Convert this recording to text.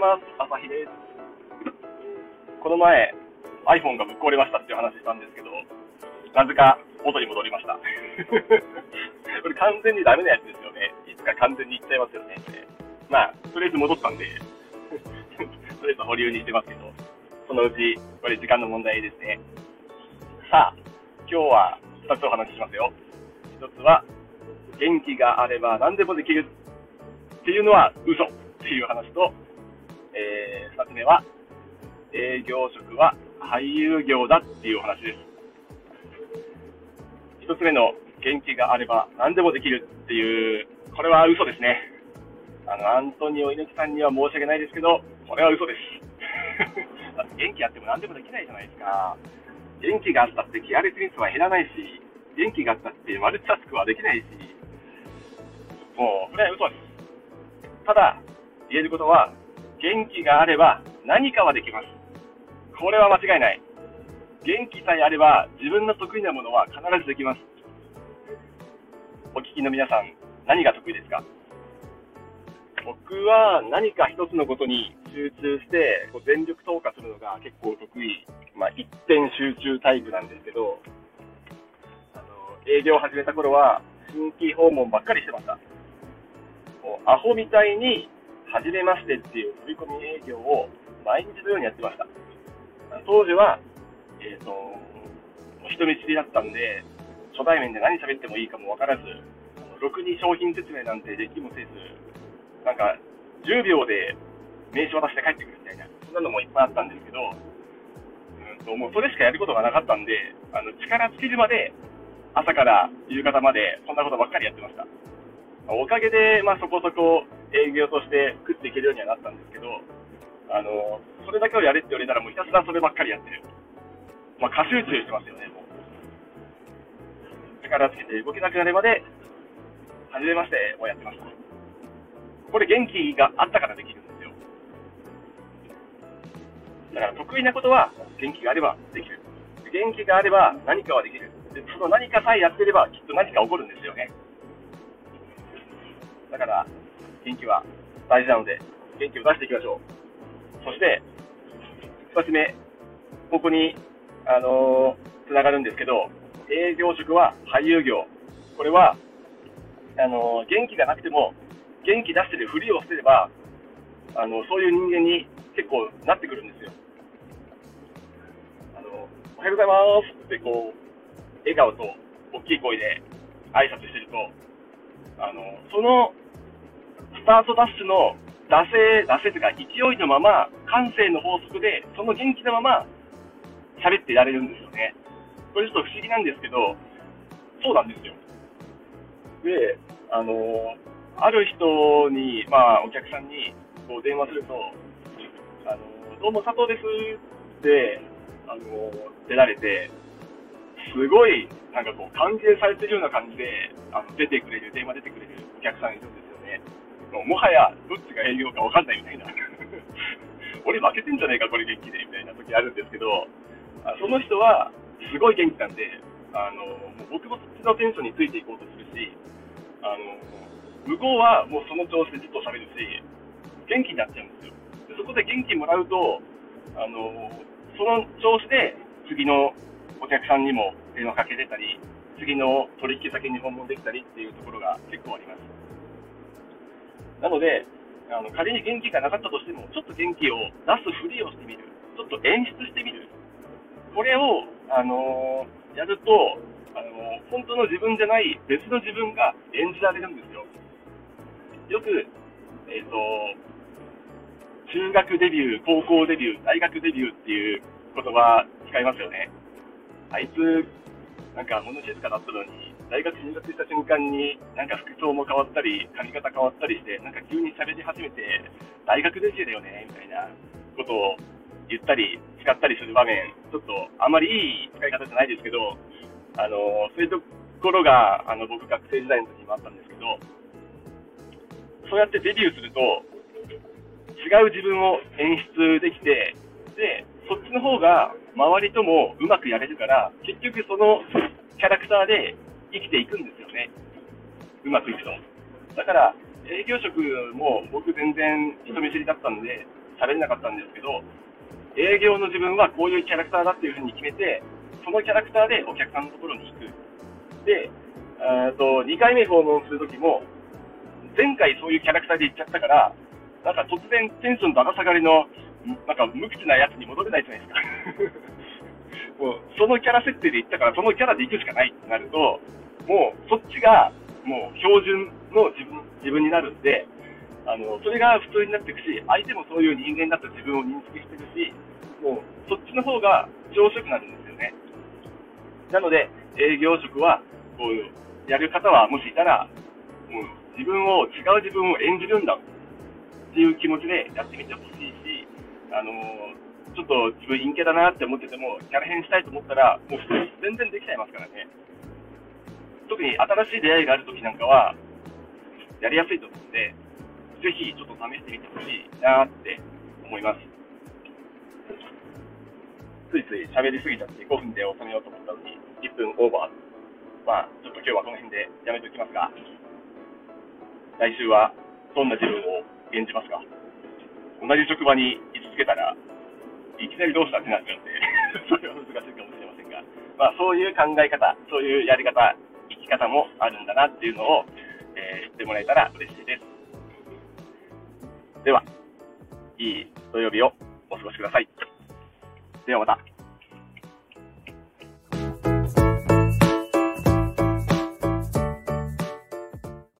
ます。朝日です。この前、iPhone がぶっ壊れましたっていう話したんですけど、なぜか元に戻りました。これ完全にダメなやつですよね。いつか完全にいっちゃいますよね。まあ、とりあえず戻ったんで、とりあえず保留にしてますけど、そのうち、これ時間の問題ですね。さあ、今日は2つお話ししますよ。1つは、元気があれば何でもできるっていうのは嘘っていう話と、えー、2つ目は、営業職は俳優業だっていうお話です。1つ目の元気があれば何でもできるっていう、これは嘘ですね。あの、アントニオ猪木さんには申し訳ないですけど、これは嘘です。元気あっても何でもできないじゃないですか。元気があったってケアレスミスは減らないし、元気があったってマルチタスクはできないし、もう、これは嘘です。ただ、言えることは、元気があれば何かはできます。これは間違いない。元気さえあれば自分の得意なものは必ずできます。お聞きの皆さん、何が得意ですか？僕は何か一つのことに集中してこう全力投下するのが結構得意、まあ、一点集中タイプなんですけど、あの営業を始めた頃は新規訪問ばっかりしてました。もうアホみたいに、初めましてっていう飛び込み営業を毎日のようにやってました。当時は、えっ、ー、と、人見知りだったんで、初対面で何喋ってもいいかもわからず、ろくに商品説明なんてできもせず、なんか、10秒で名刺渡して帰ってくるみたいな、そんなのもいっぱいあったんですけど、うんと、もうそれしかやることがなかったんで、あの、力尽きるまで、朝から夕方まで、そんなことばっかりやってました。おかげで、まあ、そこそこ営業として食っていけるようにはなったんですけど、あの、それだけをやれって言われたらもうひたすらそればっかりやってる。まあ、過集中してますよね、もう。力つけて動けなくなるまで、はじめましてをやってました。これ元気があったからできるんですよ。だから得意なことは元気があればできる。元気があれば何かはできる。でその何かさえやってればきっと何か起こるんですよね。だから、元気は大事なので、元気を出していきましょう。そして、2つ目、ここに、あのー、つながるんですけど、営業職は俳優業。これは、あのー、元気がなくても、元気出してるふりをしてれば、あのそういう人間に結構なってくるんですよ。あのおはようございますってこう、笑顔と大きい声で挨拶してると、あのそのスタートダッシュの惰性、惰性というか勢いのまま、感性の法則で、その元気なまま喋っていられるんですよね。これちょっと不思議なんですけど、そうなんですよ。で、あのある人に、まあ、お客さんにこう電話すると、あのどうも佐藤ですって、あの出られて、すごい、なんかこう、歓迎されてるような感じで、あの出てくれる、電話出てくれるお客さんいるんでよね。もはや、どっちが営業か分かんないみたいな。俺負けてんじゃねえか、これ元気で、みたいな時あるんですけど、その人は、すごい元気なんで、あの、もう僕もそっちのテンションについていこうとするし、あの、向こうはもうその調子でずっと喋るし、元気になっちゃうんですよ。でそこで元気もらうと、あの、その調子で次のお客さんにも電話かけれたり、次の取引先に訪問できたりっていうところが結構あります。なので、あの仮に元気がなかったとしても、ちょっと元気を出すふりをしてみる、ちょっと演出してみる、これを、あのー、やると、あのー、本当の自分じゃない別の自分が演じられるんですよ。よく、えっ、ー、と、中学デビュー、高校デビュー、大学デビューっていう言葉使いますよね。あいつ、なんか物静かだったのに、大学入学した瞬間に、なんか服装も変わったり、髪型変わったりして、なんか急に喋り始めて、大学デビューだよね、みたいなことを言ったり、使ったりする場面、ちょっとあんまりいい使い方じゃないですけど、あの、そういうところが、あの、僕学生時代の時にもあったんですけど、そうやってデビューすると、違う自分を演出できて、で、そっちの方が周りともうまくやれるから、結局そのキャラクターで生きていくんですよね。うまくいくと。だから、営業職も僕全然人見知りだったんで、喋れなかったんですけど、営業の自分はこういうキャラクターだっていうふうに決めて、そのキャラクターでお客さんのところに行く。で、と2回目訪問するときも、前回そういうキャラクターで行っちゃったから、なんか突然テンションだだ下がりの、なんか無口なやつに戻れないじゃないですか。もうそのキャラ設定で行ったから、そのキャラで行くしかないってなると、もうそっちがもう標準の自分自分になるんで、あのそれが普通になっていくし、相手もそういう人間だと自分を認識してるし、もうそっちの方が上手くなるんですよね。なので、営業職はこうやる方はもしいたら、もう自分を、違う自分を演じるんだっていう気持ちでやってみてほしいし、あの、ちょっと自分陰キャだなって思ってても、キャラ変したいと思ったら、もう全然できちゃいますからね。特に新しい出会いがあるときなんかは、やりやすいと思うんで、ぜひちょっと試してみてほしいなって思います。ついつい喋りすぎちゃって5分で収めようと思ったのに、1分オーバー。まあ、ちょっと今日はこの辺でやめておきますが、来週はどんな自分を演じますか？同じ職場に居続けたら、いきなりどうしたってなっちゃうんで それは難しいかもしれませんが、まあ、そういう考え方、そういうやり方、き方もあるんだなっていうのを、えー、知ってもらえたら嬉しいです。では、いい土曜日をお過ごしください。ではまた。